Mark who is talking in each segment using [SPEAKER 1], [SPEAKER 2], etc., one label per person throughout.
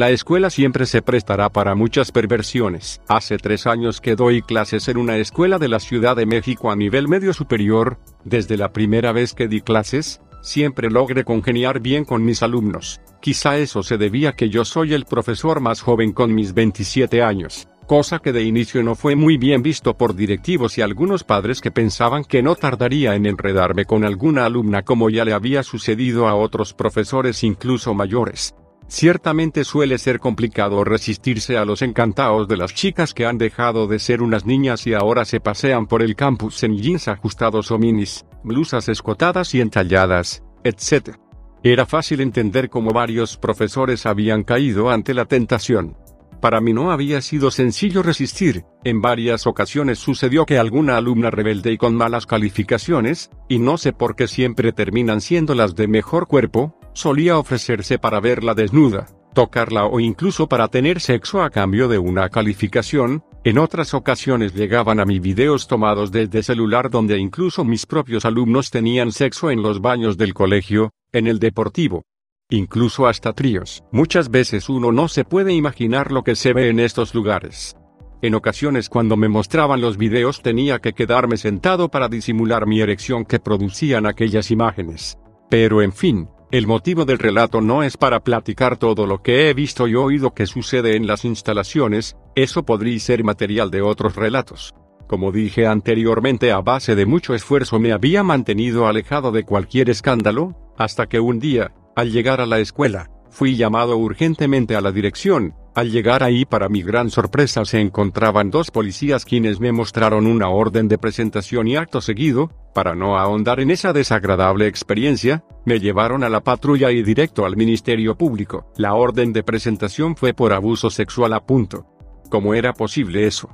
[SPEAKER 1] La escuela siempre se prestará para muchas perversiones. Hace tres años que doy clases en una escuela de la Ciudad de México a nivel medio superior, desde la primera vez que di clases, siempre logré congeniar bien con mis alumnos. Quizá eso se debía que yo soy el profesor más joven con mis 27 años, cosa que de inicio no fue muy bien visto por directivos y algunos padres que pensaban que no tardaría en enredarme con alguna alumna como ya le había sucedido a otros profesores incluso mayores. Ciertamente suele ser complicado resistirse a los encantados de las chicas que han dejado de ser unas niñas y ahora se pasean por el campus en jeans ajustados o minis, blusas escotadas y entalladas, etc. Era fácil entender cómo varios profesores habían caído ante la tentación. Para mí no había sido sencillo resistir, en varias ocasiones sucedió que alguna alumna rebelde y con malas calificaciones, y no sé por qué siempre terminan siendo las de mejor cuerpo, solía ofrecerse para verla desnuda, tocarla o incluso para tener sexo a cambio de una calificación, en otras ocasiones llegaban a mí videos tomados desde celular donde incluso mis propios alumnos tenían sexo en los baños del colegio, en el deportivo. Incluso hasta tríos. Muchas veces uno no se puede imaginar lo que se ve en estos lugares. En ocasiones cuando me mostraban los videos tenía que quedarme sentado para disimular mi erección que producían aquellas imágenes. Pero en fin, el motivo del relato no es para platicar todo lo que he visto y oído que sucede en las instalaciones, eso podría ser material de otros relatos. Como dije anteriormente, a base de mucho esfuerzo me había mantenido alejado de cualquier escándalo, hasta que un día, al llegar a la escuela, fui llamado urgentemente a la dirección, al llegar ahí para mi gran sorpresa se encontraban dos policías quienes me mostraron una orden de presentación y acto seguido, para no ahondar en esa desagradable experiencia, me llevaron a la patrulla y directo al Ministerio Público. La orden de presentación fue por abuso sexual a punto. ¿Cómo era posible eso?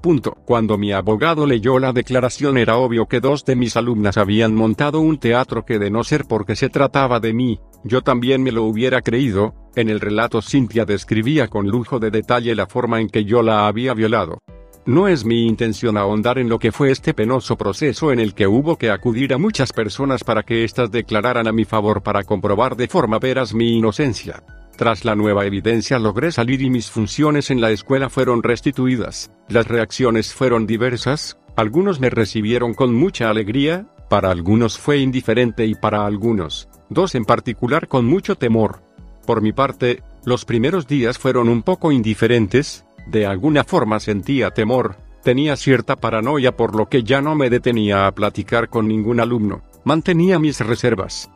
[SPEAKER 1] Punto. Cuando mi abogado leyó la declaración era obvio que dos de mis alumnas habían montado un teatro que de no ser porque se trataba de mí, yo también me lo hubiera creído, en el relato Cynthia describía con lujo de detalle la forma en que yo la había violado. No es mi intención ahondar en lo que fue este penoso proceso en el que hubo que acudir a muchas personas para que éstas declararan a mi favor para comprobar de forma veraz mi inocencia. Tras la nueva evidencia logré salir y mis funciones en la escuela fueron restituidas. Las reacciones fueron diversas, algunos me recibieron con mucha alegría, para algunos fue indiferente y para algunos, dos en particular con mucho temor. Por mi parte, los primeros días fueron un poco indiferentes, de alguna forma sentía temor, tenía cierta paranoia por lo que ya no me detenía a platicar con ningún alumno, mantenía mis reservas.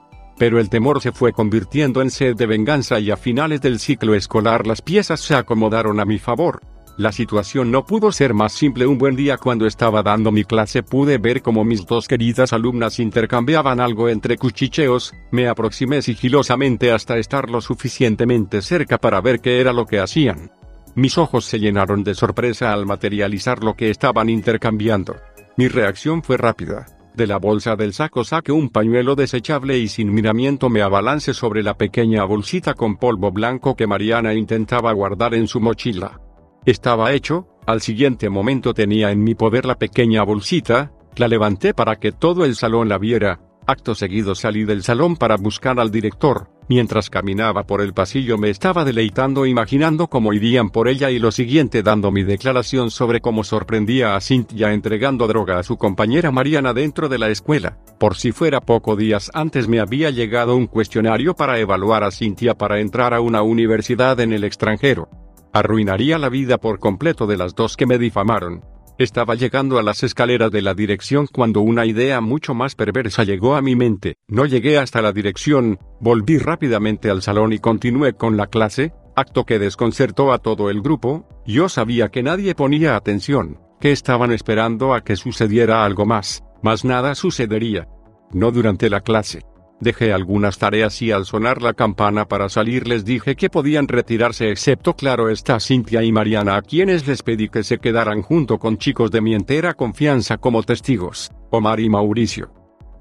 [SPEAKER 1] Pero el temor se fue convirtiendo en sed de venganza y a finales del ciclo escolar las piezas se acomodaron a mi favor. La situación no pudo ser más simple. Un buen día cuando estaba dando mi clase pude ver cómo mis dos queridas alumnas intercambiaban algo entre cuchicheos, me aproximé sigilosamente hasta estar lo suficientemente cerca para ver qué era lo que hacían. Mis ojos se llenaron de sorpresa al materializar lo que estaban intercambiando. Mi reacción fue rápida. De la bolsa del saco saqué un pañuelo desechable y sin miramiento me abalancé sobre la pequeña bolsita con polvo blanco que Mariana intentaba guardar en su mochila. Estaba hecho, al siguiente momento tenía en mi poder la pequeña bolsita, la levanté para que todo el salón la viera, acto seguido salí del salón para buscar al director, mientras caminaba por el pasillo me estaba deleitando imaginando cómo irían por ella y lo siguiente dando mi declaración sobre cómo sorprendía a Cynthia entregando droga a su compañera Mariana dentro de la escuela, por si fuera poco días antes me había llegado un cuestionario para evaluar a Cynthia para entrar a una universidad en el extranjero. Arruinaría la vida por completo de las dos que me difamaron. Estaba llegando a las escaleras de la dirección cuando una idea mucho más perversa llegó a mi mente. No llegué hasta la dirección, volví rápidamente al salón y continué con la clase, acto que desconcertó a todo el grupo, yo sabía que nadie ponía atención, que estaban esperando a que sucediera algo más, mas nada sucedería. No durante la clase. Dejé algunas tareas y al sonar la campana para salir les dije que podían retirarse excepto claro está Cintia y Mariana a quienes les pedí que se quedaran junto con chicos de mi entera confianza como testigos, Omar y Mauricio.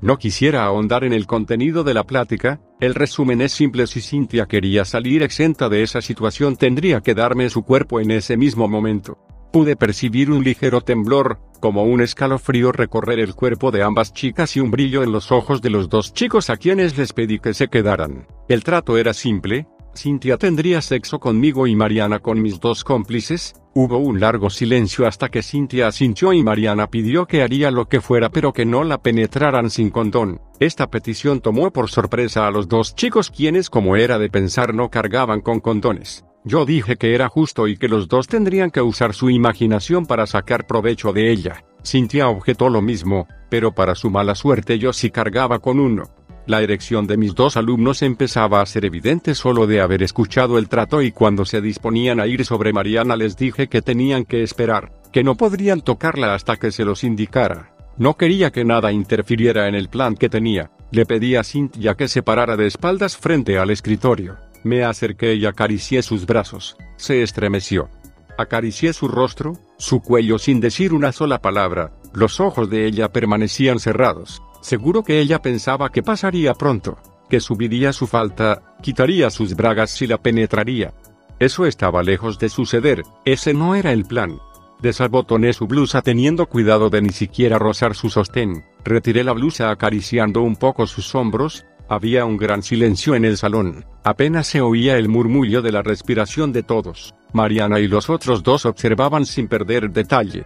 [SPEAKER 1] No quisiera ahondar en el contenido de la plática, el resumen es simple si Cintia quería salir exenta de esa situación tendría que darme su cuerpo en ese mismo momento. Pude percibir un ligero temblor, como un escalofrío recorrer el cuerpo de ambas chicas y un brillo en los ojos de los dos chicos a quienes les pedí que se quedaran. El trato era simple, Cintia tendría sexo conmigo y Mariana con mis dos cómplices, hubo un largo silencio hasta que Cintia asintió y Mariana pidió que haría lo que fuera pero que no la penetraran sin condón. Esta petición tomó por sorpresa a los dos chicos quienes como era de pensar no cargaban con condones. Yo dije que era justo y que los dos tendrían que usar su imaginación para sacar provecho de ella. Cintia objetó lo mismo, pero para su mala suerte yo sí cargaba con uno. La erección de mis dos alumnos empezaba a ser evidente solo de haber escuchado el trato y cuando se disponían a ir sobre Mariana les dije que tenían que esperar, que no podrían tocarla hasta que se los indicara. No quería que nada interfiriera en el plan que tenía. Le pedí a Cintia que se parara de espaldas frente al escritorio. Me acerqué y acaricié sus brazos. Se estremeció. Acaricié su rostro, su cuello sin decir una sola palabra. Los ojos de ella permanecían cerrados. Seguro que ella pensaba que pasaría pronto, que subiría su falta, quitaría sus bragas y la penetraría. Eso estaba lejos de suceder, ese no era el plan. Desabotoné su blusa teniendo cuidado de ni siquiera rozar su sostén, retiré la blusa acariciando un poco sus hombros, había un gran silencio en el salón, apenas se oía el murmullo de la respiración de todos. Mariana y los otros dos observaban sin perder detalle.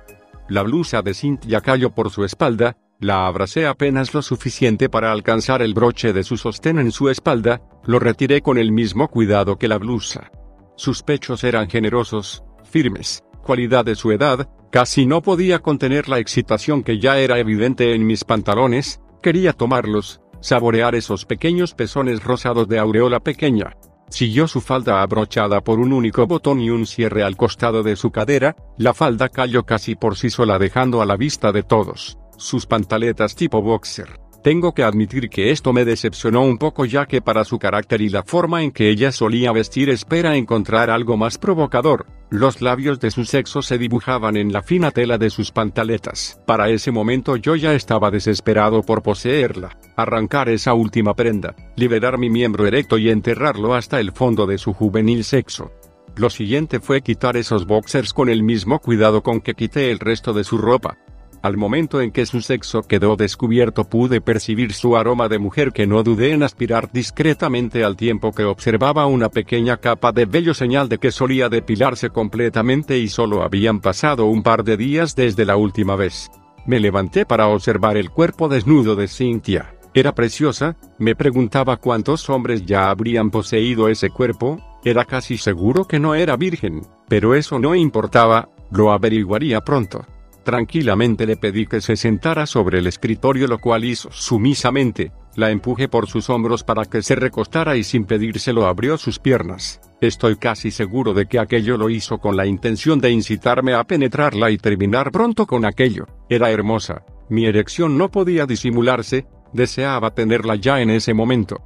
[SPEAKER 1] La blusa de Cynthia cayó por su espalda, la abracé apenas lo suficiente para alcanzar el broche de su sostén en su espalda, lo retiré con el mismo cuidado que la blusa. Sus pechos eran generosos, firmes, cualidad de su edad, casi no podía contener la excitación que ya era evidente en mis pantalones, quería tomarlos, saborear esos pequeños pezones rosados de aureola pequeña. Siguió su falda abrochada por un único botón y un cierre al costado de su cadera, la falda cayó casi por sí sola dejando a la vista de todos, sus pantaletas tipo boxer. Tengo que admitir que esto me decepcionó un poco ya que para su carácter y la forma en que ella solía vestir espera encontrar algo más provocador. Los labios de su sexo se dibujaban en la fina tela de sus pantaletas. Para ese momento yo ya estaba desesperado por poseerla, arrancar esa última prenda, liberar mi miembro erecto y enterrarlo hasta el fondo de su juvenil sexo. Lo siguiente fue quitar esos boxers con el mismo cuidado con que quité el resto de su ropa. Al momento en que su sexo quedó descubierto pude percibir su aroma de mujer que no dudé en aspirar discretamente al tiempo que observaba una pequeña capa de vello señal de que solía depilarse completamente y solo habían pasado un par de días desde la última vez. Me levanté para observar el cuerpo desnudo de Cynthia. Era preciosa, me preguntaba cuántos hombres ya habrían poseído ese cuerpo, era casi seguro que no era virgen, pero eso no importaba, lo averiguaría pronto. Tranquilamente le pedí que se sentara sobre el escritorio lo cual hizo sumisamente, la empujé por sus hombros para que se recostara y sin pedírselo abrió sus piernas. Estoy casi seguro de que aquello lo hizo con la intención de incitarme a penetrarla y terminar pronto con aquello. Era hermosa, mi erección no podía disimularse, deseaba tenerla ya en ese momento.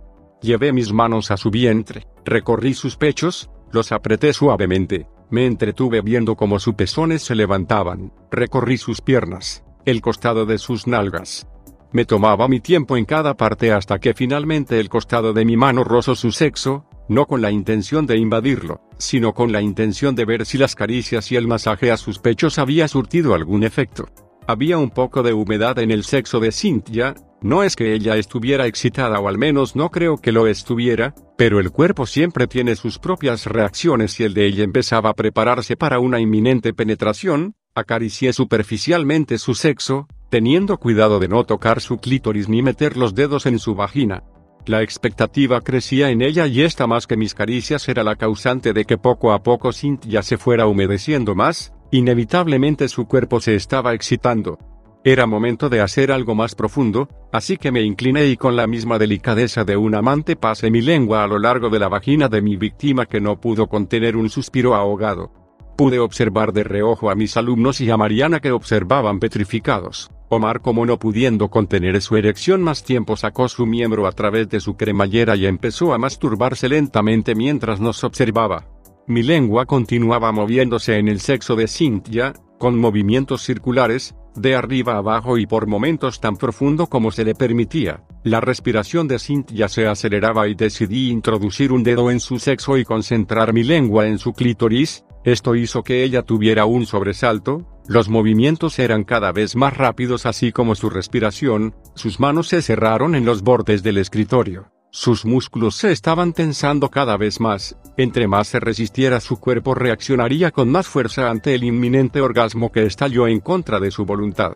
[SPEAKER 1] Llevé mis manos a su vientre, recorrí sus pechos, los apreté suavemente, me entretuve viendo cómo sus pezones se levantaban, recorrí sus piernas, el costado de sus nalgas. Me tomaba mi tiempo en cada parte hasta que finalmente el costado de mi mano rozó su sexo, no con la intención de invadirlo, sino con la intención de ver si las caricias y el masaje a sus pechos había surtido algún efecto. Había un poco de humedad en el sexo de Cynthia, no es que ella estuviera excitada o al menos no creo que lo estuviera, pero el cuerpo siempre tiene sus propias reacciones y el de ella empezaba a prepararse para una inminente penetración, acaricié superficialmente su sexo, teniendo cuidado de no tocar su clítoris ni meter los dedos en su vagina. La expectativa crecía en ella y esta más que mis caricias era la causante de que poco a poco Cynthia se fuera humedeciendo más, Inevitablemente su cuerpo se estaba excitando. Era momento de hacer algo más profundo, así que me incliné y con la misma delicadeza de un amante pasé mi lengua a lo largo de la vagina de mi víctima que no pudo contener un suspiro ahogado. Pude observar de reojo a mis alumnos y a Mariana que observaban petrificados. Omar como no pudiendo contener su erección más tiempo sacó su miembro a través de su cremallera y empezó a masturbarse lentamente mientras nos observaba. Mi lengua continuaba moviéndose en el sexo de Cynthia, con movimientos circulares, de arriba abajo y por momentos tan profundo como se le permitía. La respiración de Cynthia se aceleraba y decidí introducir un dedo en su sexo y concentrar mi lengua en su clítoris, esto hizo que ella tuviera un sobresalto, los movimientos eran cada vez más rápidos así como su respiración, sus manos se cerraron en los bordes del escritorio. Sus músculos se estaban tensando cada vez más, entre más se resistiera su cuerpo reaccionaría con más fuerza ante el inminente orgasmo que estalló en contra de su voluntad.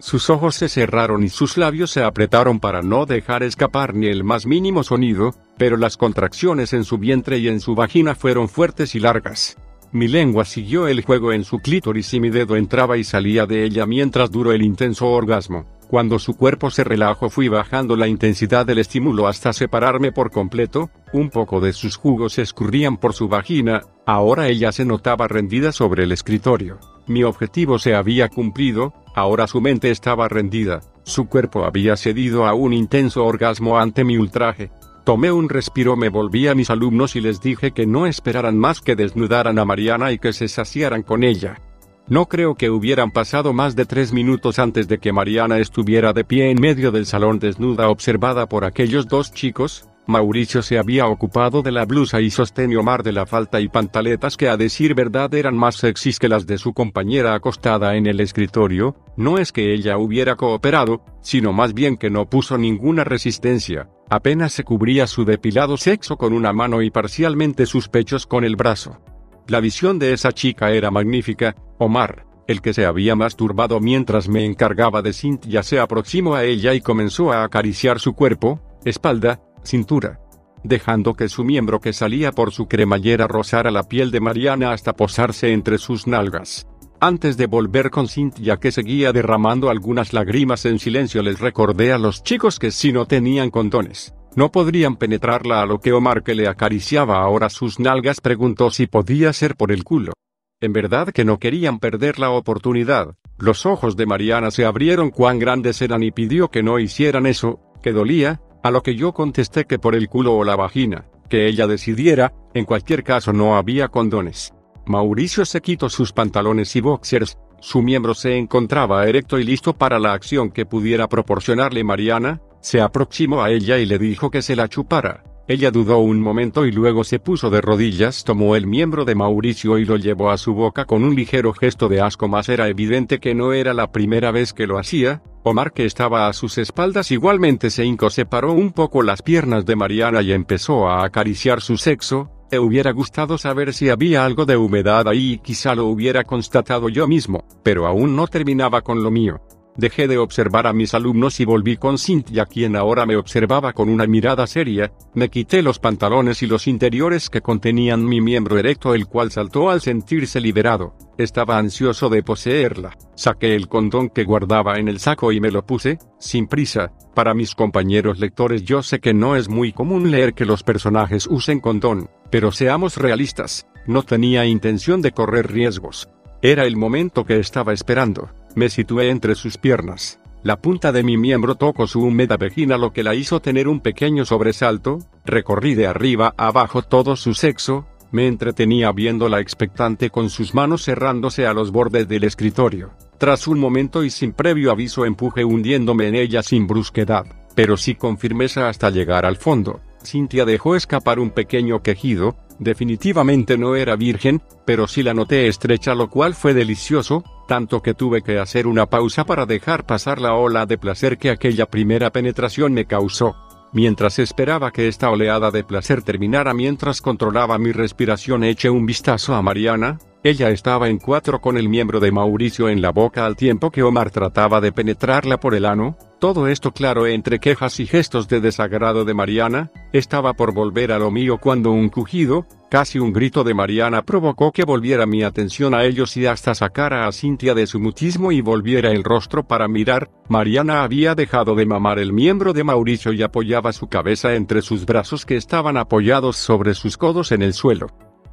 [SPEAKER 1] Sus ojos se cerraron y sus labios se apretaron para no dejar escapar ni el más mínimo sonido, pero las contracciones en su vientre y en su vagina fueron fuertes y largas. Mi lengua siguió el juego en su clítoris y mi dedo entraba y salía de ella mientras duró el intenso orgasmo. Cuando su cuerpo se relajó fui bajando la intensidad del estímulo hasta separarme por completo, un poco de sus jugos escurrían por su vagina, ahora ella se notaba rendida sobre el escritorio. Mi objetivo se había cumplido, ahora su mente estaba rendida, su cuerpo había cedido a un intenso orgasmo ante mi ultraje. Tomé un respiro, me volví a mis alumnos y les dije que no esperaran más que desnudaran a Mariana y que se saciaran con ella. No creo que hubieran pasado más de tres minutos antes de que Mariana estuviera de pie en medio del salón desnuda observada por aquellos dos chicos, Mauricio se había ocupado de la blusa y sostenía Omar de la falta y pantaletas que a decir verdad eran más sexys que las de su compañera acostada en el escritorio, no es que ella hubiera cooperado, sino más bien que no puso ninguna resistencia, apenas se cubría su depilado sexo con una mano y parcialmente sus pechos con el brazo. La visión de esa chica era magnífica, Omar, el que se había masturbado mientras me encargaba de Cynthia se aproximó a ella y comenzó a acariciar su cuerpo, espalda, cintura. Dejando que su miembro que salía por su cremallera rozara la piel de Mariana hasta posarse entre sus nalgas. Antes de volver con Cynthia que seguía derramando algunas lágrimas en silencio les recordé a los chicos que si no tenían condones, no podrían penetrarla a lo que Omar que le acariciaba ahora sus nalgas preguntó si podía ser por el culo. En verdad que no querían perder la oportunidad. Los ojos de Mariana se abrieron cuán grandes eran y pidió que no hicieran eso, que dolía, a lo que yo contesté que por el culo o la vagina, que ella decidiera, en cualquier caso no había condones. Mauricio se quitó sus pantalones y boxers, su miembro se encontraba erecto y listo para la acción que pudiera proporcionarle Mariana, se aproximó a ella y le dijo que se la chupara. Ella dudó un momento y luego se puso de rodillas, tomó el miembro de Mauricio y lo llevó a su boca con un ligero gesto de asco, más era evidente que no era la primera vez que lo hacía. Omar, que estaba a sus espaldas, igualmente se hincó, separó un poco las piernas de Mariana y empezó a acariciar su sexo. Me hubiera gustado saber si había algo de humedad ahí y quizá lo hubiera constatado yo mismo, pero aún no terminaba con lo mío. Dejé de observar a mis alumnos y volví con Cynthia quien ahora me observaba con una mirada seria, me quité los pantalones y los interiores que contenían mi miembro erecto el cual saltó al sentirse liberado, estaba ansioso de poseerla, saqué el condón que guardaba en el saco y me lo puse, sin prisa, para mis compañeros lectores yo sé que no es muy común leer que los personajes usen condón, pero seamos realistas, no tenía intención de correr riesgos. Era el momento que estaba esperando. Me situé entre sus piernas. La punta de mi miembro tocó su húmeda vagina lo que la hizo tener un pequeño sobresalto, recorrí de arriba a abajo todo su sexo, me entretenía viéndola expectante con sus manos cerrándose a los bordes del escritorio. Tras un momento y sin previo aviso empuje hundiéndome en ella sin brusquedad, pero sí con firmeza hasta llegar al fondo. Cintia dejó escapar un pequeño quejido, definitivamente no era virgen, pero sí la noté estrecha lo cual fue delicioso, tanto que tuve que hacer una pausa para dejar pasar la ola de placer que aquella primera penetración me causó. Mientras esperaba que esta oleada de placer terminara mientras controlaba mi respiración eché un vistazo a Mariana, ella estaba en cuatro con el miembro de Mauricio en la boca al tiempo que Omar trataba de penetrarla por el ano, Todo esto claro entre quejas y gestos de desagrado de Mariana, estaba por volver a lo mío cuando un cujido, casi un grito de Mariana provocó que volviera mi atención a ellos y hasta sacara a Cintia de su mutismo y volviera el rostro para mirar, Mariana había dejado de mamar el miembro de Mauricio y apoyaba su cabeza entre sus brazos que estaban apoyados sobre sus codos en el suelo.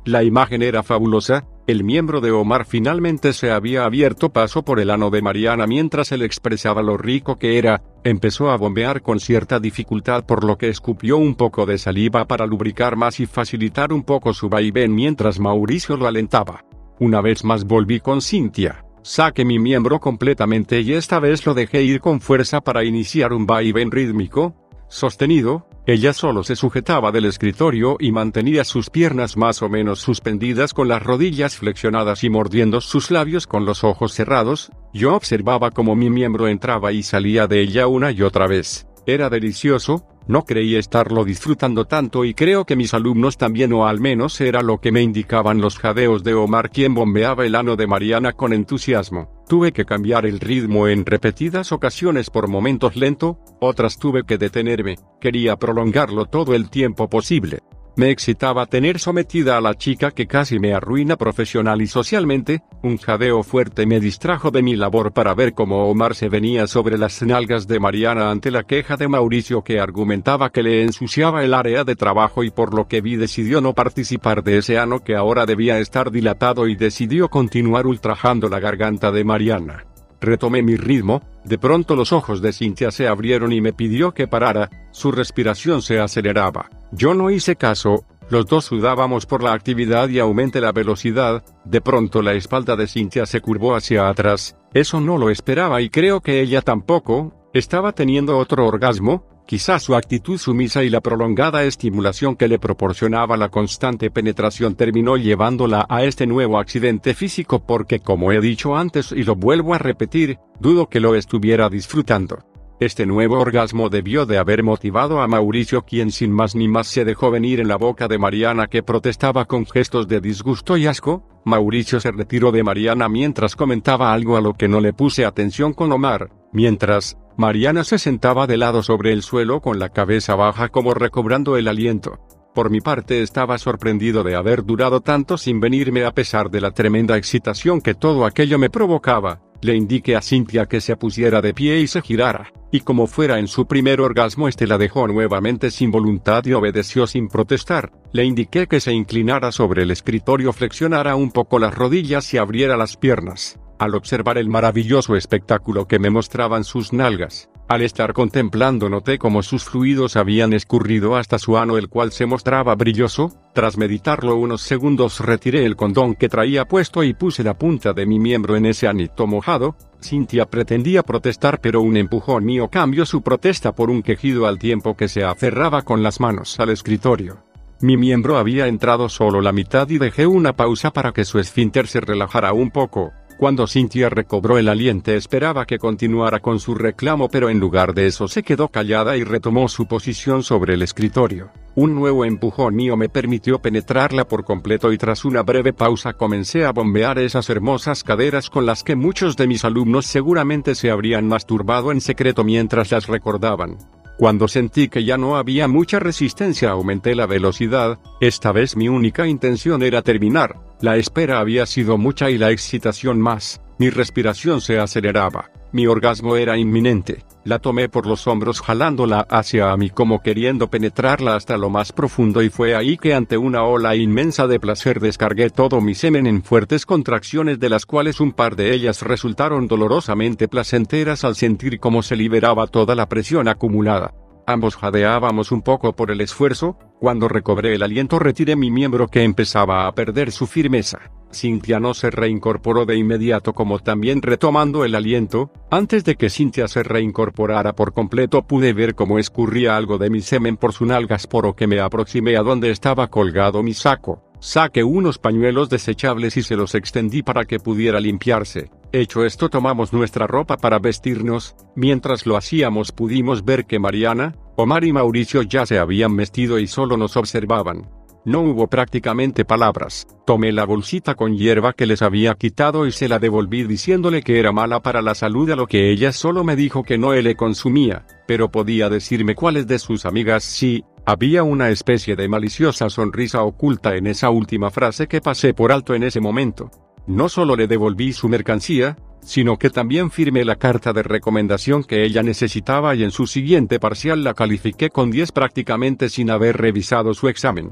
[SPEAKER 1] La imagen era fabulosa, el miembro de Omar finalmente se había abierto paso por el ano de Mariana mientras él expresaba lo rico que era, empezó a bombear con cierta dificultad por lo que escupió un poco de saliva para lubricar más y facilitar un poco su vaivén mientras Mauricio lo alentaba. Una vez más volví con Cintia. Saqué mi miembro completamente y esta vez lo dejé ir con fuerza para iniciar un vaivén rítmico, sostenido, ella solo se sujetaba del escritorio y mantenía sus piernas más o menos suspendidas con las rodillas flexionadas y mordiendo sus labios con los ojos cerrados, yo observaba cómo mi miembro entraba y salía de ella una y otra vez. Era delicioso, no creí estarlo disfrutando tanto y creo que mis alumnos también o al menos era lo que me indicaban los jadeos de Omar quien bombeaba el ano de Mariana con entusiasmo. Tuve que cambiar el ritmo en repetidas ocasiones por momentos lento, otras tuve que detenerme, quería prolongarlo todo el tiempo posible. Me excitaba tener sometida a la chica que casi me arruina profesional y socialmente, un jadeo fuerte me distrajo de mi labor para ver cómo Omar se venía sobre las nalgas de Mariana ante la queja de Mauricio que argumentaba que le ensuciaba el área de trabajo y por lo que vi decidió no participar de ese ano que ahora debía estar dilatado y decidió continuar ultrajando la garganta de Mariana. Retomé mi ritmo, de pronto los ojos de Cintia se abrieron y me pidió que parara, su respiración se aceleraba. Yo no hice caso, los dos sudábamos por la actividad y aumenté la velocidad, de pronto la espalda de Cintia se curvó hacia atrás, eso no lo esperaba y creo que ella tampoco, estaba teniendo otro orgasmo, Quizás su actitud sumisa y la prolongada estimulación que le proporcionaba la constante penetración terminó llevándola a este nuevo accidente físico porque como he dicho antes y lo vuelvo a repetir, dudo que lo estuviera disfrutando. Este nuevo orgasmo debió de haber motivado a Mauricio quien sin más ni más se dejó venir en la boca de Mariana que protestaba con gestos de disgusto y asco, Mauricio se retiró de Mariana mientras comentaba algo a lo que no le puse atención con Omar, mientras, Mariana se sentaba de lado sobre el suelo con la cabeza baja como recobrando el aliento. Por mi parte estaba sorprendido de haber durado tanto sin venirme a pesar de la tremenda excitación que todo aquello me provocaba. Le indiqué a Cintia que se pusiera de pie y se girara, y como fuera en su primer orgasmo este la dejó nuevamente sin voluntad y obedeció sin protestar. Le indiqué que se inclinara sobre el escritorio, flexionara un poco las rodillas y abriera las piernas al observar el maravilloso espectáculo que me mostraban sus nalgas. Al estar contemplando noté cómo sus fluidos habían escurrido hasta su ano el cual se mostraba brilloso, tras meditarlo unos segundos retiré el condón que traía puesto y puse la punta de mi miembro en ese anito mojado, Cintia pretendía protestar pero un empujón mío cambió su protesta por un quejido al tiempo que se aferraba con las manos al escritorio. Mi miembro había entrado solo la mitad y dejé una pausa para que su esfínter se relajara un poco, cuando Cynthia recobró el aliento esperaba que continuara con su reclamo pero en lugar de eso se quedó callada y retomó su posición sobre el escritorio. Un nuevo empujón mío me permitió penetrarla por completo y tras una breve pausa comencé a bombear esas hermosas caderas con las que muchos de mis alumnos seguramente se habrían masturbado en secreto mientras las recordaban. Cuando sentí que ya no había mucha resistencia aumenté la velocidad, esta vez mi única intención era terminar, la espera había sido mucha y la excitación más, mi respiración se aceleraba, mi orgasmo era inminente, la tomé por los hombros jalándola hacia mí como queriendo penetrarla hasta lo más profundo y fue ahí que ante una ola inmensa de placer descargué todo mi semen en fuertes contracciones de las cuales un par de ellas resultaron dolorosamente placenteras al sentir cómo se liberaba toda la presión acumulada. Ambos jadeábamos un poco por el esfuerzo, cuando recobré el aliento retiré mi miembro que empezaba a perder su firmeza. Cintia no se reincorporó de inmediato como también retomando el aliento, antes de que Cintia se reincorporara por completo pude ver cómo escurría algo de mi semen por su nalgas por que me aproximé a donde estaba colgado mi saco. Saqué unos pañuelos desechables y se los extendí para que pudiera limpiarse. Hecho esto tomamos nuestra ropa para vestirnos, mientras lo hacíamos pudimos ver que Mariana, Omar y Mauricio ya se habían vestido y solo nos observaban. No hubo prácticamente palabras. Tomé la bolsita con hierba que les había quitado y se la devolví diciéndole que era mala para la salud a lo que ella solo me dijo que no le consumía, pero podía decirme cuáles de sus amigas sí. Había una especie de maliciosa sonrisa oculta en esa última frase que pasé por alto en ese momento. No solo le devolví su mercancía, sino que también firmé la carta de recomendación que ella necesitaba y en su siguiente parcial la califiqué con 10 prácticamente sin haber revisado su examen.